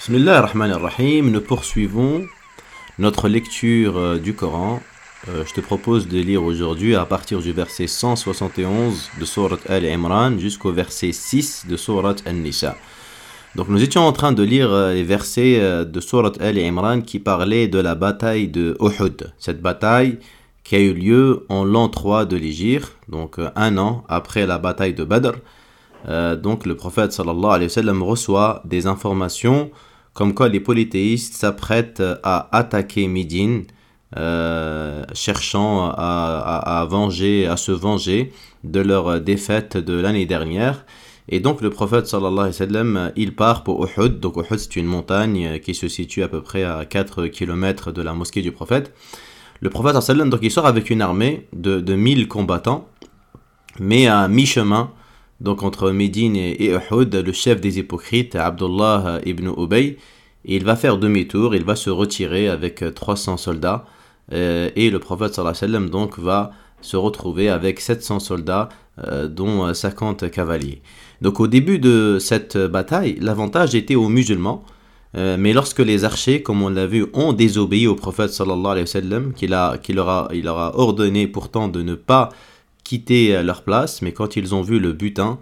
Bismillah ar-Rahman ar-Rahim, nous poursuivons notre lecture euh, du Coran. Euh, je te propose de lire aujourd'hui à partir du verset 171 de Surat Al-Imran jusqu'au verset 6 de Surat Al-Nisa. Donc nous étions en train de lire euh, les versets de Surat Al-Imran qui parlaient de la bataille de Uhud. Cette bataille qui a eu lieu en l'an 3 de l'Égypte, donc un an après la bataille de Badr. donc le prophète sallallahu alayhi wa reçoit des informations comme quoi les polythéistes s'apprêtent à attaquer Médine, euh, cherchant à, venger, à se venger de leur défaite de l'année dernière. Et donc le prophète sallallahu alayhi wa sallam, il part pour Uhud. Donc Uhud c'est une montagne qui se situe à peu près à 4 km de la mosquée du prophète. Le prophète sallallahu alayhi wa sallam, donc il sort avec une armée de, de 1000 combattants, mais à mi-chemin, donc entre Médine et, Uhud, le chef des hypocrites, Abdullah ibn Ubay, il va faire demi-tour, il va se retirer avec 300 soldats, euh, et le prophète sallallahu alayhi wa sallam donc va se retrouver avec 700 soldats, euh, dont 50 cavaliers. Donc au début de cette bataille, l'avantage était aux musulmans, euh, mais lorsque les archers, comme on l'a vu, ont désobéi au prophète sallallahu alayhi wa sallam, qu'il a ordonné pourtant de ne pas quitter euh, leur place, mais quand ils ont vu le butin,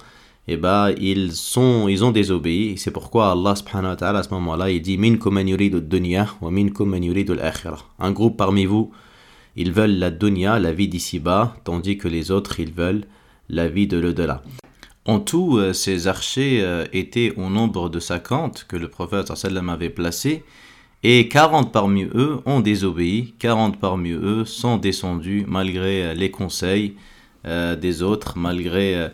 eh ben, ils, sont, ils ont désobéi. C'est pourquoi Allah subhanahu wa ta'ala à ce moment-là, il dit Un groupe parmi vous, ils veulent la dunya, la vie d'ici-bas, tandis que les autres, ils veulent la vie de l'au-delà. En tout, euh, ces archers euh, étaient au nombre de 50 que le prophète sallam avait placés, et 40 parmi eux ont désobéi, 40 parmi eux sont descendus malgré les conseils des autres, malgré euh,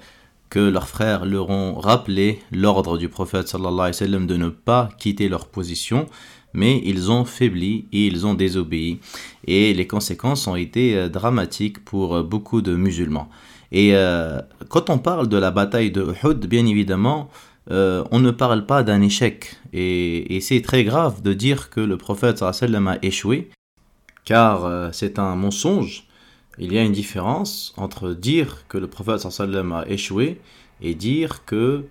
que leurs frères leur ont rappelé l'ordre du prophète alayhi wa de ne pas quitter leur position, mais ils ont faibli et ils ont désobéi. Et les conséquences ont été euh, dramatiques pour beaucoup de musulmans. Et quand on parle de la bataille de Uhud, bien évidemment, on ne parle pas d'un échec. Et, c'est très grave de dire que le prophète a échoué, car c'est un mensonge il y a une différence entre dire que le prophète sallam a échoué et dire que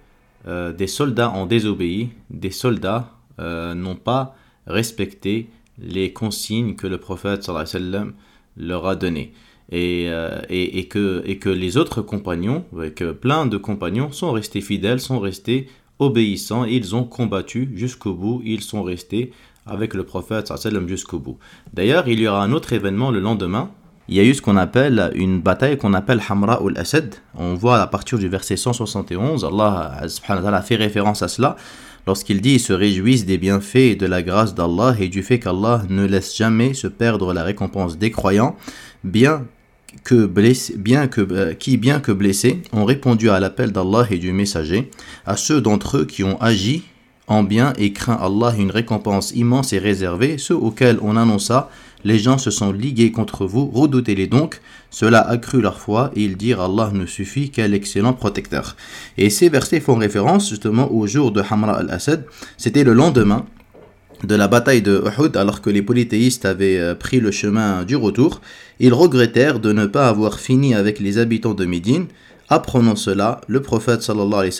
euh, des soldats ont désobéi, des soldats euh, n'ont pas respecté les consignes que le prophète sallam leur a données. Et, euh, et, et, que, et que les autres compagnons, avec plein de compagnons, sont restés fidèles, sont restés obéissants, et ils ont combattu jusqu'au bout, ils sont restés avec le prophète jusqu'au bout. D'ailleurs, il y aura un autre événement le lendemain, il y a eu ce qu'on appelle une bataille qu'on appelle Hamra ul Asad. On voit à partir du verset 171, Allah fait référence à cela lorsqu'il dit Ils se réjouissent des bienfaits et de la grâce d'Allah et du fait qu'Allah ne laisse jamais se perdre la récompense des croyants, bien que bien que, euh, qui, bien que blessés, ont répondu à l'appel d'Allah et du messager, à ceux d'entre eux qui ont agi en bien et craint Allah une récompense immense et réservée, ceux auxquels on annonça les gens se sont ligués contre vous, redoutez-les donc. Cela accrut leur foi et ils dirent Allah ne suffit, quel excellent protecteur. Et ces versets font référence justement au jour de Hamra al-Assad. C'était le lendemain de la bataille de Uhud alors que les polythéistes avaient euh, pris le chemin du retour. Ils regrettèrent de ne pas avoir fini avec les habitants de Médine Apprenant cela, le prophète alayhi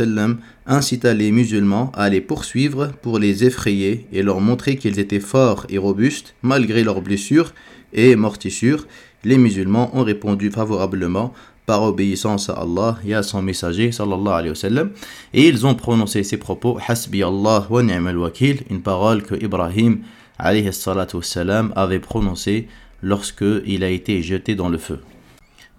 incita les musulmans à les poursuivre pour les effrayer et leur montrer qu'ils étaient forts et robustes malgré leurs blessures et mortissures. Les musulmans ont répondu favorablement par obéissance à Allah et à son messager alayhi et ils ont prononcé ces propos Hasbi Allah wa ni'mal wakil une parole que Ibrahim alayhi avait prononcée lorsque il a été jeté dans le feu.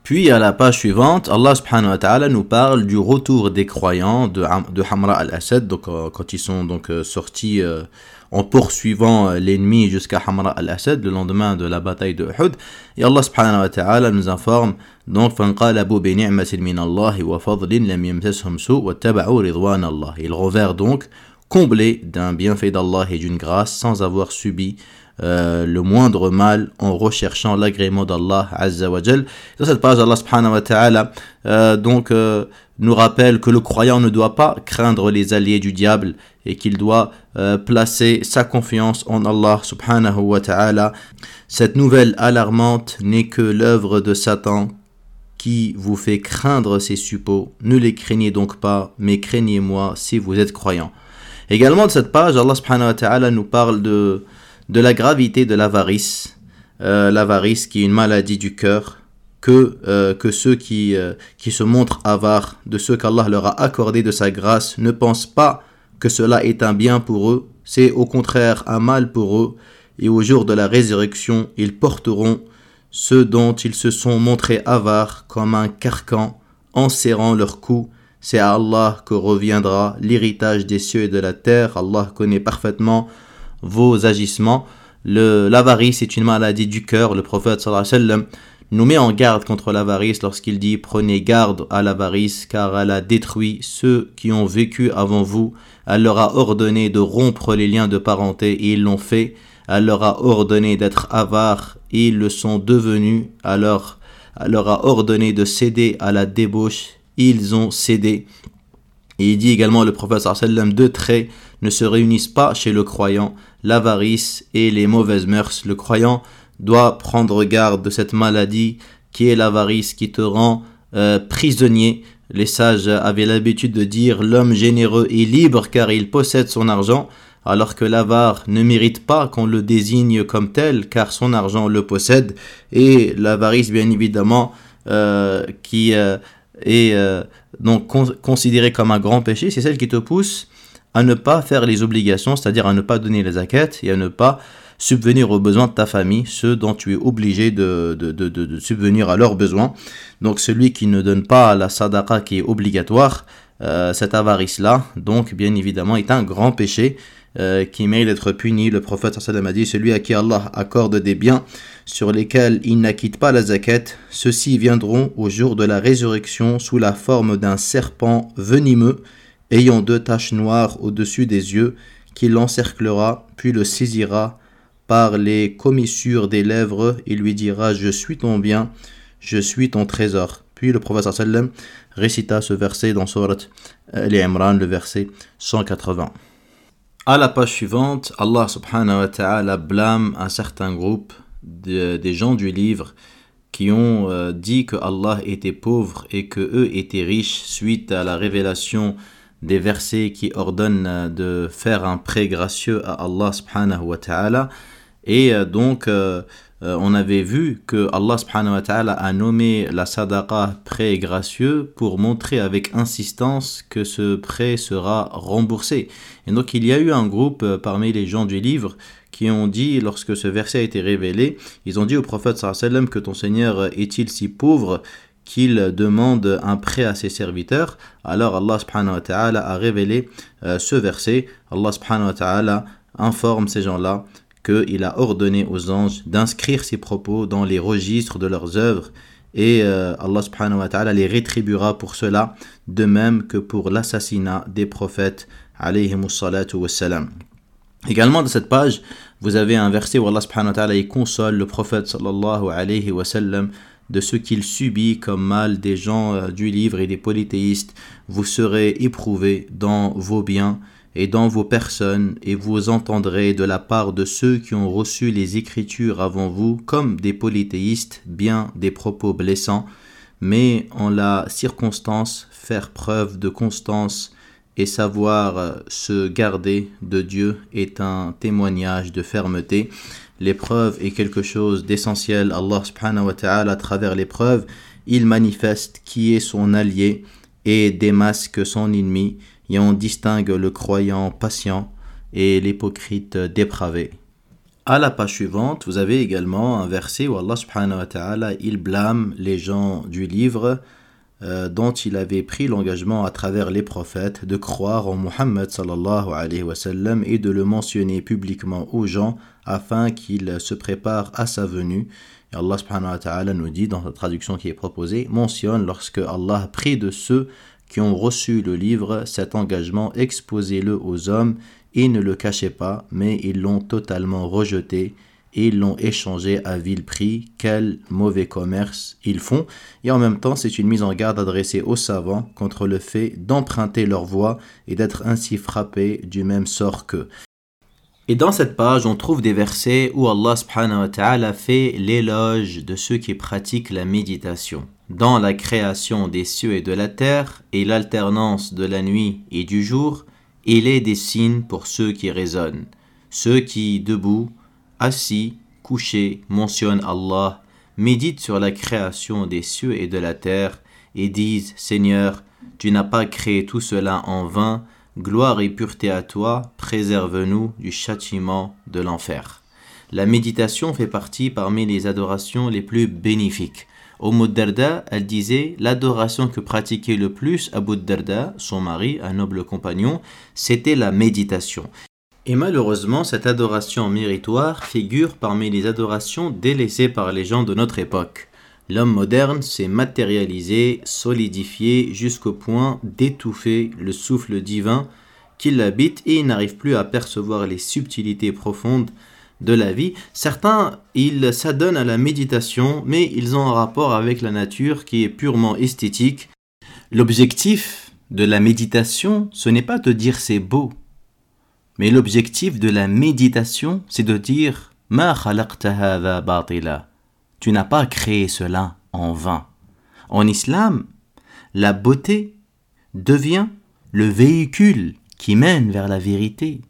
Puis à la page suivante, Allah subhanahu wa ta'ala nous parle du retour des croyants de, de Hamra al-Assad, donc euh, quand ils sont donc euh, sortis euh, en poursuivant l'ennemi jusqu'à Hamra al-Assad le lendemain de la bataille de Uhud. Et Allah subhanahu wa ta'ala nous informe donc فَانْقَالَبُوا بِنِعْمَةٍ مِّنَ اللَّهِ وَفَضْلٍ لَمْ يَمْسَسْهُمْ سُوء وَاتَّبَعُوا رِضْوَانَ اللَّهِ Ils revèrent donc comblés d'un bienfait d'Allah et d'une grâce sans avoir subi euh, le moindre mal en recherchant l'agrément d'Allah Dans cette page, Allah subhanahu wa ta'ala euh, donc euh, nous rappelle que le croyant ne doit pas craindre les alliés du diable et qu'il doit placer sa confiance en Allah subhanahu wa ta'ala. Cette nouvelle alarmante n'est que l'œuvre de Satan qui vous fait craindre ces suppôts. Ne les craignez donc pas, mais craignez-moi si vous êtes croyant. Également de cette page, Allah subhanahu wa ta'ala nous parle de, de la gravité de l'avarice. Euh, l'avarice qui est une maladie du cœur, que, euh, que ceux qui, euh, qui se montrent avares de ce qu'Allah leur a accordé de sa grâce ne pensent pas que cela est un bien pour eux, c'est au contraire un mal pour eux, et au jour de la résurrection, ils porteront ceux dont ils se sont montrés avares comme un carcan en serrant leur cou. C'est à Allah que reviendra l'héritage des cieux et de la terre. Allah connaît parfaitement vos agissements. L'avarice est une maladie du cœur. Le prophète sallallahu nous met en garde contre l'avarice lorsqu'il dit Prenez garde à l'avarice, car elle a détruit ceux qui ont vécu avant vous. Elle leur a ordonné de rompre les liens de parenté et ils l'ont fait. Elle leur a ordonné d'être avares et ils le sont devenus. Alors, elle leur a ordonné de céder à la débauche. Ils ont cédé. Et il dit également le prophète sallam deux traits ne se réunissent pas chez le croyant, l'avarice et les mauvaises mœurs. Le croyant doit prendre garde de cette maladie qui est l'avarice qui te rend euh, prisonnier. Les sages avaient l'habitude de dire l'homme généreux est libre car il possède son argent, alors que l'avare ne mérite pas qu'on le désigne comme tel car son argent le possède. Et l'avarice, bien évidemment, euh, qui euh, est donc considérée comme un grand péché, c'est celle qui te pousse à ne pas faire les obligations, c'est-à-dire à ne pas donner les zakat et à ne pas subvenir aux besoins de ta famille, ceux dont tu es obligé de, de, subvenir à leurs besoins. Donc celui qui ne donne pas la sadaqa qui est obligatoire, euh, cette avarice-là, donc bien évidemment, est un grand péché euh, qui mérite d'être puni. Le prophète sallam a dit, celui à qui Allah accorde des biens sur lesquels il n'acquitte pas la zakat, ceux-ci viendront au jour de la résurrection sous la forme d'un serpent venimeux ayant deux taches noires au-dessus des yeux, qui l'encerclera, puis le saisira par les commissures des lèvres, il lui dira Je suis ton bien, je suis ton trésor. Puis le prophète récita ce verset dans Surat Al-Imran, le verset 180. À la page suivante, Allah subhanahu wa ta'ala blâme un certain groupe des gens du livre qui ont euh, dit que Allah était pauvre et que eux étaient riches suite à la révélation des versets qui ordonnent de faire un prêt gracieux à Allah subhanahu wa ta'ala. Et euh, donc, euh, euh, on avait vu que Allah subhanahu wa ta'ala a nommé la sadaqa prêt gracieux pour montrer avec insistance que ce prêt sera remboursé. Et donc, il y a eu un groupe parmi les gens du livre qui ont dit, lorsque ce verset a été révélé, ils ont dit au prophète sallam que ton Seigneur est-il si pauvre qu'il demande un prêt à ses serviteurs. Alors Allah a révélé ce verset. Allah informe ces gens-là qu'il a ordonné aux anges d'inscrire ces propos dans les registres de leurs œuvres et euh, Allah les rétribuera pour cela, de même que pour l'assassinat des prophètes. Également dans cette page, vous avez un verset où Allah subhanahu wa console le prophète de ce qu'il subit comme mal des gens euh, du livre et des polythéistes. Vous serez éprouvés dans vos biens et dans vos personnes, et vous entendrez de la part de ceux qui ont reçu les Écritures avant vous, comme des polythéistes, bien des propos blessants, mais en la circonstance, faire preuve de constance et savoir euh, se garder de Dieu est un témoignage de fermeté. L'épreuve est quelque chose d'essentiel. Allah subhanahu à travers l'épreuve, il manifeste qui est son allié et démasque son ennemi et on distingue le croyant patient et l'hypocrite dépravé. À la page suivante, vous avez également un verset où Allah il blâme les gens du livre euh, dont il avait pris l'engagement à travers les prophètes de croire en Muhammad sallallahu alayhi wa et de le mentionner publiquement aux gens afin qu'ils se préparent à sa venue. Et Allah subhanahu wa nous dit dans la traduction qui est proposée, mentionne lorsque Allah prie de ceux qui ont reçu le livre cet engagement, exposez-le aux hommes et ne le cachez pas, mais ils l'ont totalement rejeté et ils l'ont échangé à vil prix. Quel mauvais commerce ils font. Et en même temps, c'est une mise en garde adressée aux savants contre le fait d'emprunter leur voie et d'être ainsi frappés du même sort qu'eux. Et dans cette page, on trouve des versets où Allah subhanahu wa ta'ala fait l'éloge de ceux qui pratiquent la méditation dans la création des cieux et de la terre et l'alternance de la nuit et du jour, Il est des signes pour ceux qui raisonnent, ceux qui, debout, assis, couchés, mentionnent Allah, méditent sur la création des cieux et de la terre, et disent Seigneur, tu n'as pas créé tout cela en vain, gloire et pureté à toi, préserve-nous du châtiment de l'enfer. La méditation fait partie parmi les adorations les plus bénéfiques. Au Darda, elle disait l'adoration que pratiquait le plus Abu Darda, son mari, un noble compagnon, c'était la méditation. Et malheureusement, cette adoration méritoire figure parmi les adorations délaissées par les gens de notre époque. L'homme moderne s'est matérialisé, solidifié jusqu'au point d'étouffer le souffle divin qui l'habite et n'arrive plus à percevoir les subtilités profondes de la vie. Certains, ils s'adonnent à la méditation, mais ils ont un rapport avec la nature qui est purement esthétique. L'objectif de la méditation, ce n'est pas de dire c'est beau, mais l'objectif de la méditation, c'est de dire Ma Tu n'as pas créé cela en vain. En islam, la beauté devient le véhicule qui mène vers la vérité,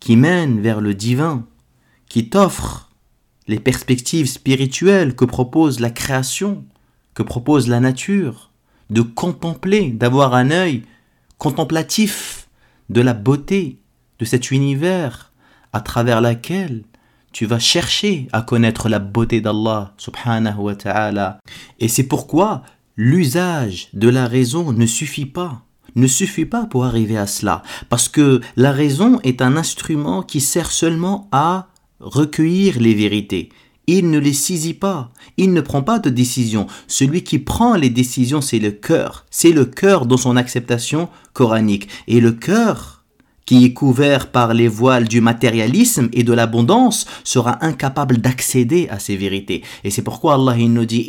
qui mène vers le divin, qui t'offre les perspectives spirituelles que propose la création, que propose la nature, de contempler, d'avoir un œil contemplatif de la beauté de cet univers à travers laquelle tu vas chercher à connaître la beauté d'Allah subhanahu wa ta'ala. Et c'est pourquoi l'usage de la raison ne suffit pas ne suffit pas pour arriver à cela, parce que la raison est un instrument qui sert seulement à recueillir les vérités. Il ne les saisit pas, il ne prend pas de décision. Celui qui prend les décisions, c'est le cœur. C'est le cœur dans son acceptation coranique. Et le cœur, qui est couvert par les voiles du matérialisme et de l'abondance, sera incapable d'accéder à ces vérités. Et c'est pourquoi Allah nous dit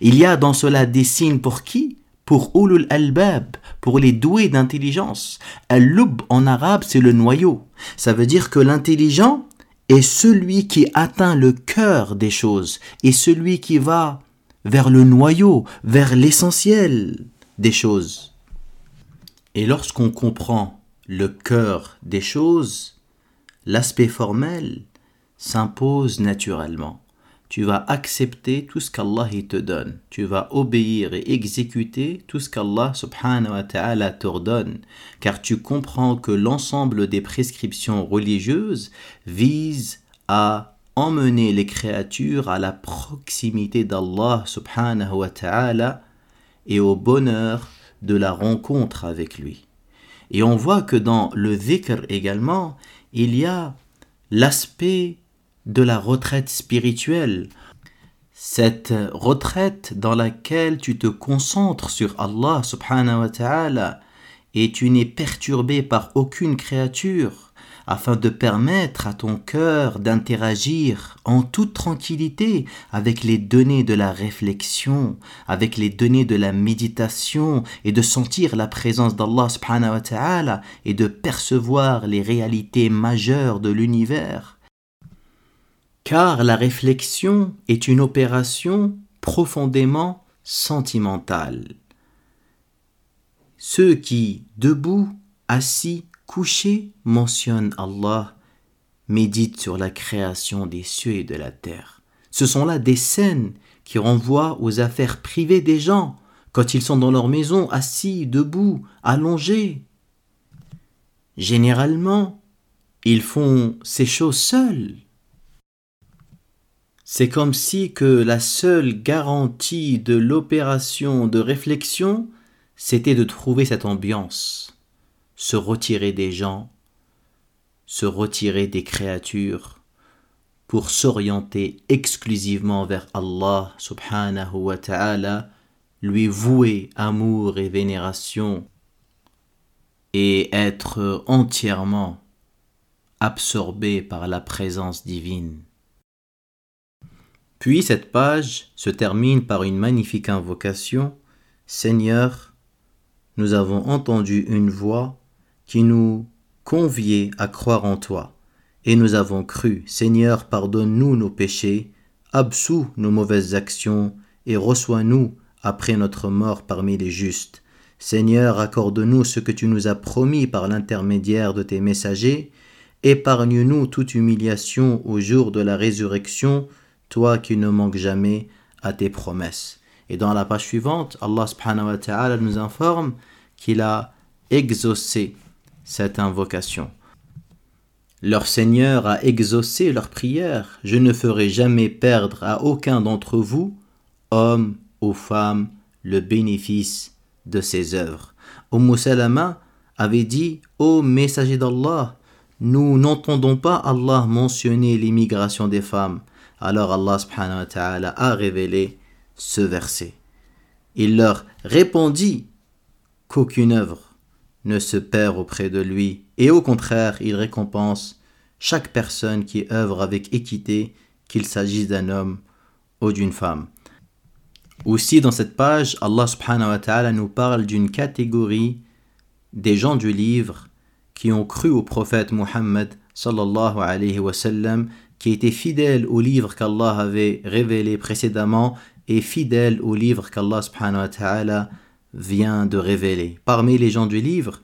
Il y a dans cela des signes pour qui? Pour ulul albab, pour les doués d'intelligence. Al-lub en arabe, c'est le noyau. Ça veut dire que l'intelligent est celui qui atteint le cœur des choses et celui qui va vers le noyau, vers l'essentiel des choses. Et lorsqu'on comprend le cœur des choses, l'aspect formel s'impose naturellement tu vas accepter tout ce qu'Allah te donne. Tu vas obéir et exécuter tout ce qu'Allah subhanahu wa ta'ala t'ordonne. Car tu comprends que l'ensemble des prescriptions religieuses visent à emmener les créatures à la proximité d'Allah subhanahu wa ta'ala et au bonheur de la rencontre avec lui. Et on voit que dans le dhikr également, il y a l'aspect de la retraite spirituelle. Cette retraite dans laquelle tu te concentres sur Allah subhanahu wa ta'ala et tu n'es perturbé par aucune créature afin de permettre à ton cœur d'interagir en toute tranquillité avec les données de la réflexion, avec les données de la méditation et de sentir la présence d'Allah subhanahu wa ta'ala et de percevoir les réalités majeures de l'univers car la réflexion est une opération profondément sentimentale. Ceux qui, debout, assis, couchés, mentionnent Allah, méditent sur la création des cieux et de la terre. Ce sont là des scènes qui renvoient aux affaires privées des gens, quand ils sont dans leur maison, assis, debout, allongés. Généralement, ils font ces choses seuls. C'est comme si que la seule garantie de l'opération de réflexion, c'était de trouver cette ambiance, se retirer des gens, se retirer des créatures, pour s'orienter exclusivement vers Allah subhanahu wa ta'ala, lui vouer amour et vénération, et être entièrement absorbé par la présence divine. Puis cette page se termine par une magnifique invocation. Seigneur, nous avons entendu une voix qui nous conviait à croire en toi, et nous avons cru. Seigneur, pardonne-nous nos péchés, absous nos mauvaises actions, et reçois-nous après notre mort parmi les justes. Seigneur, accorde-nous ce que tu nous as promis par l'intermédiaire de tes messagers, épargne-nous toute humiliation au jour de la résurrection, toi qui ne manques jamais à tes promesses. Et dans la page suivante, Allah subhanahu wa ta'ala nous informe qu'il a exaucé cette invocation. Leur Seigneur a exaucé leur prière. Je ne ferai jamais perdre à aucun d'entre vous, hommes ou femmes, le bénéfice de ses œuvres. Umm Salama avait dit Ô messager d'Allah, nous n'entendons pas Allah mentionner l'immigration des femmes. Alors Allah a révélé ce verset. Il leur répondit qu'aucune œuvre ne se perd auprès de lui, et au contraire, il récompense chaque personne qui œuvre avec équité, qu'il s'agisse d'un homme ou d'une femme. Aussi, dans cette page, Allah nous parle d'une catégorie des gens du livre qui ont cru au prophète Muhammad sallallahu alayhi wa sallam, qui étaient fidèles au livre qu'Allah avait révélé précédemment et fidèles au livre qu'Allah subhanahu wa vient de révéler. Parmi les gens du livre,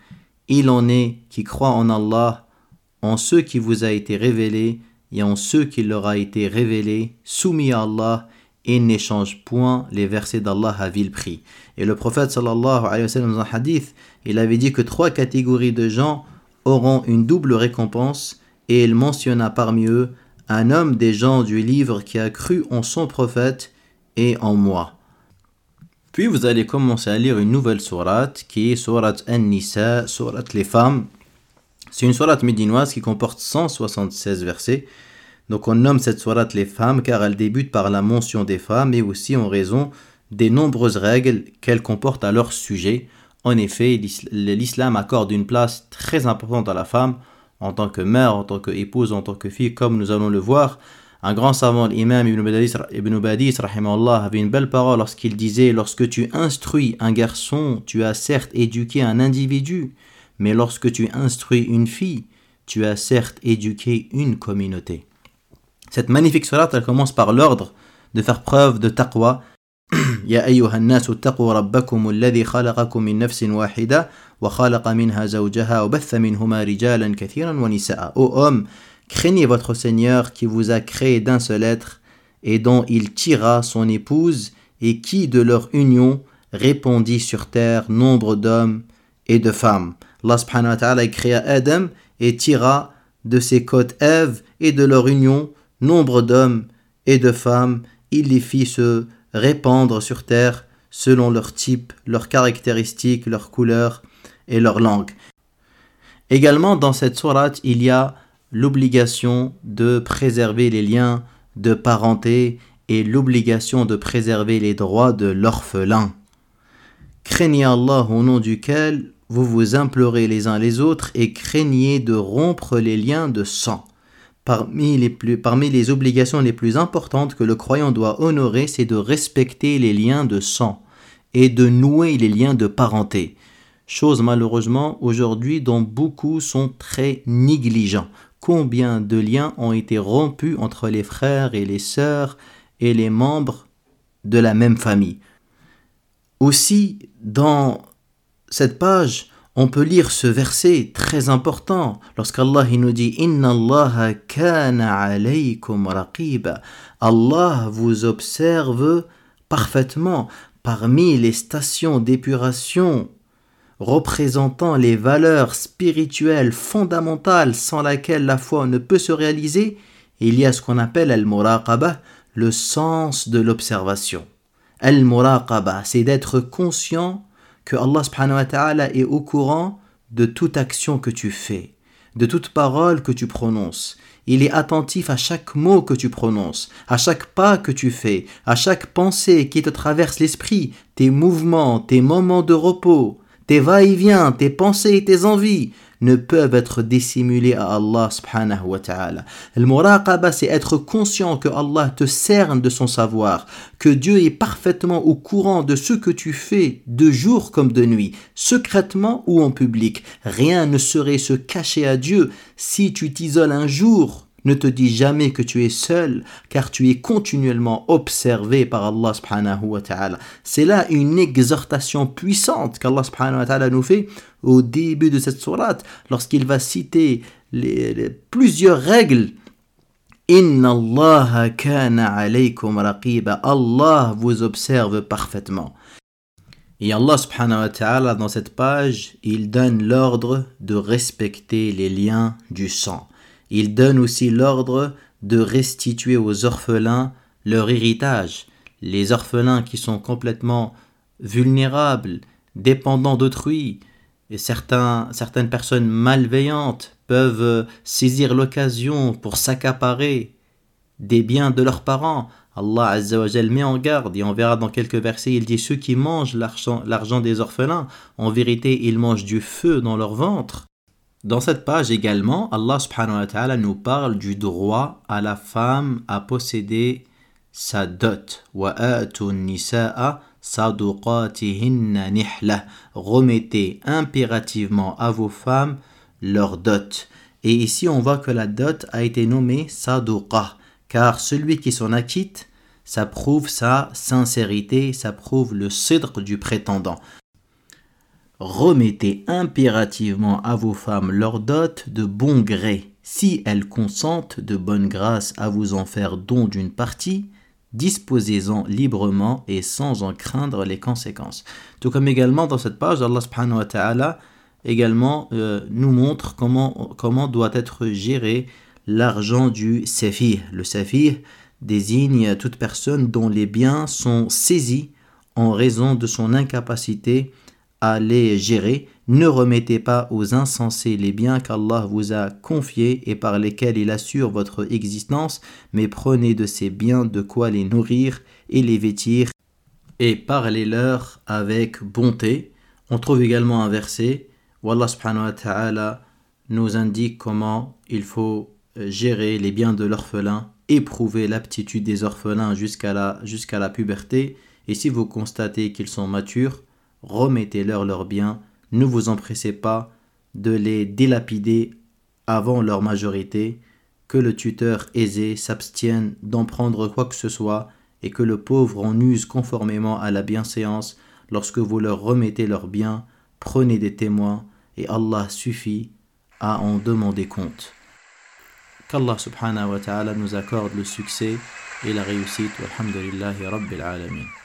il en est qui croient en Allah, en ceux qui vous a été révélé et en ceux qui leur a été révélé, soumis à Allah et n'échangent point les versets d'Allah à vil prix. Et le prophète sallallahu alayhi wa sallam dans un hadith, il avait dit que trois catégories de gens auront une double récompense et il mentionna parmi eux un homme des gens du livre qui a cru en son prophète et en moi. Puis vous allez commencer à lire une nouvelle sourate qui est sourate An-Nisa, sourate les femmes. C'est une sourate médinoise qui comporte 176 versets. Donc on nomme cette sourate les femmes car elle débute par la mention des femmes et aussi en raison des nombreuses règles qu'elle comporte à leur sujet. En effet, l'islam accorde une place très importante à la femme en tant que mère, en tant qu'épouse, en tant que fille, comme nous allons le voir. Un grand savant, l'imam Ibn Badis, Ibn Badis avait une belle parole lorsqu'il disait Lorsque tu instruis un garçon, tu as certes éduqué un individu, mais lorsque tu instruis une fille, tu as certes éduqué une communauté. Cette magnifique surat, elle commence par l'ordre de faire preuve de taqwa. يا أيها الناس اتقوا ربكم الذي خلقكم من نفس واحدة وخلق منها زوجها وبث منهما رجالا كثيرا ونساء. Ô homme, Craignez votre Seigneur qui vous a créé d'un seul être et dont il tira son épouse et qui de leur union répandit sur terre nombre d'hommes et de femmes. Allah subhanahu wa ta'ala créa Adam et tira de ses côtes Ève et de leur union nombre d'hommes et de femmes. Il les fit se répandre sur terre selon leur type, leurs caractéristiques, leurs couleurs et leur langue. Également dans cette sourate, il y a l'obligation de préserver les liens de parenté et l'obligation de préserver les droits de l'orphelin. Craignez Allah au nom duquel vous vous implorez les uns les autres et craignez de rompre les liens de sang. Parmi les, parmi les obligations les plus importantes que le croyant doit honorer, c'est de respecter les liens de sang et de nouer les liens de parenté. Chose malheureusement aujourd'hui dont beaucoup sont très négligents combien de liens ont été rompus entre les frères et les sœurs et les membres de la même famille? Aussi, dans cette page, on peut lire ce verset très important lorsqu'Allah nous dit Inna Allah kana alaykum raqiba. Allah vous observe parfaitement parmi les stations d'épuration représentant les valeurs spirituelles fondamentales sans laquelle la foi ne peut se réaliser, il y a ce qu'on appelle al-muraqaba, le sens de l'observation. Al-muraqaba, c'est d'être conscient que Allah est au courant de toute action que tu fais, de toute parole que tu prononces. Il est attentif à chaque mot que tu prononces, à chaque pas que tu fais, à chaque pensée qui te traverse l'esprit, tes mouvements, tes moments de repos, tes va-et-vient, tes pensées et tes envies ne peuvent être dissimulés à Allah subhanahu wa ta'ala. Le muraqaba, c'est être conscient que Allah te cerne de son savoir, que Dieu est parfaitement au courant de ce que tu fais de jour comme de nuit, secrètement ou en public. Rien ne serait se cacher à Dieu si tu t'isoles un jour Ne te dis jamais que tu es seul, car tu es continuellement observé par Allah. C'est là une exhortation puissante qu'Allah nous fait au début de cette sourate, lorsqu'il va citer les, plusieurs règles. Inna Allah kana alaykum raqiba. Allah vous observe parfaitement. Et Allah dans cette page, il donne l'ordre de respecter les liens du sang. Il donne aussi l'ordre de restituer aux orphelins leur héritage. Les orphelins qui sont complètement vulnérables, dépendants d'autrui, et certains, certaines personnes malveillantes peuvent saisir l'occasion pour s'accaparer des biens de leurs parents. Allah Azzawajal met en garde et on verra dans quelques versets, il dit ceux qui mangent l'argent des orphelins, en vérité ils mangent du feu dans leur ventre. Dans cette page également, Allah subhanahu wa ta'ala nous parle du droit à la femme à posséder sa dot. Remettez impérativement à vos femmes leur dot. Et ici, on voit que la dot a été nommée saduqa, car celui qui s'en acquitte, ça prouve sa sincérité, ça prouve le cèdre du prétendant. Remettez impérativement à vos femmes leur dot de bon gré. Si elles consentent de bonne grâce à vous en faire don d'une partie, disposez-en librement et sans en craindre les conséquences. Tout comme également dans cette page, Allah subhanahu wa ta'ala également euh, nous montre comment, comment doit être géré l'argent du safih. Le safih désigne toute personne dont les biens sont saisis en raison de son incapacité à les gérer. Ne remettez pas aux insensés les biens qu'Allah vous a confiés et par lesquels il assure votre existence, mais prenez de ces biens de quoi les nourrir et les vêtir et parlez-leur avec bonté. On trouve également un verset où Allah wa ta'ala nous indique comment il faut gérer les biens de l'orphelin, éprouver l'aptitude des orphelins jusqu'à la, jusqu'à la puberté, et si vous constatez qu'ils sont matures, remettez-leur leurs biens, ne vous empressez pas de les dilapider avant leur majorité, que le tuteur aisé s'abstienne d'en prendre quoi que ce soit, et que le pauvre en use conformément à la bienséance, lorsque vous leur remettez leurs biens, prenez des témoins, et Allah suffit à en demander compte. Qu'Allah subhanahu wa ta'ala nous accorde le succès et la réussite. Alhamdulillahi Rabbil.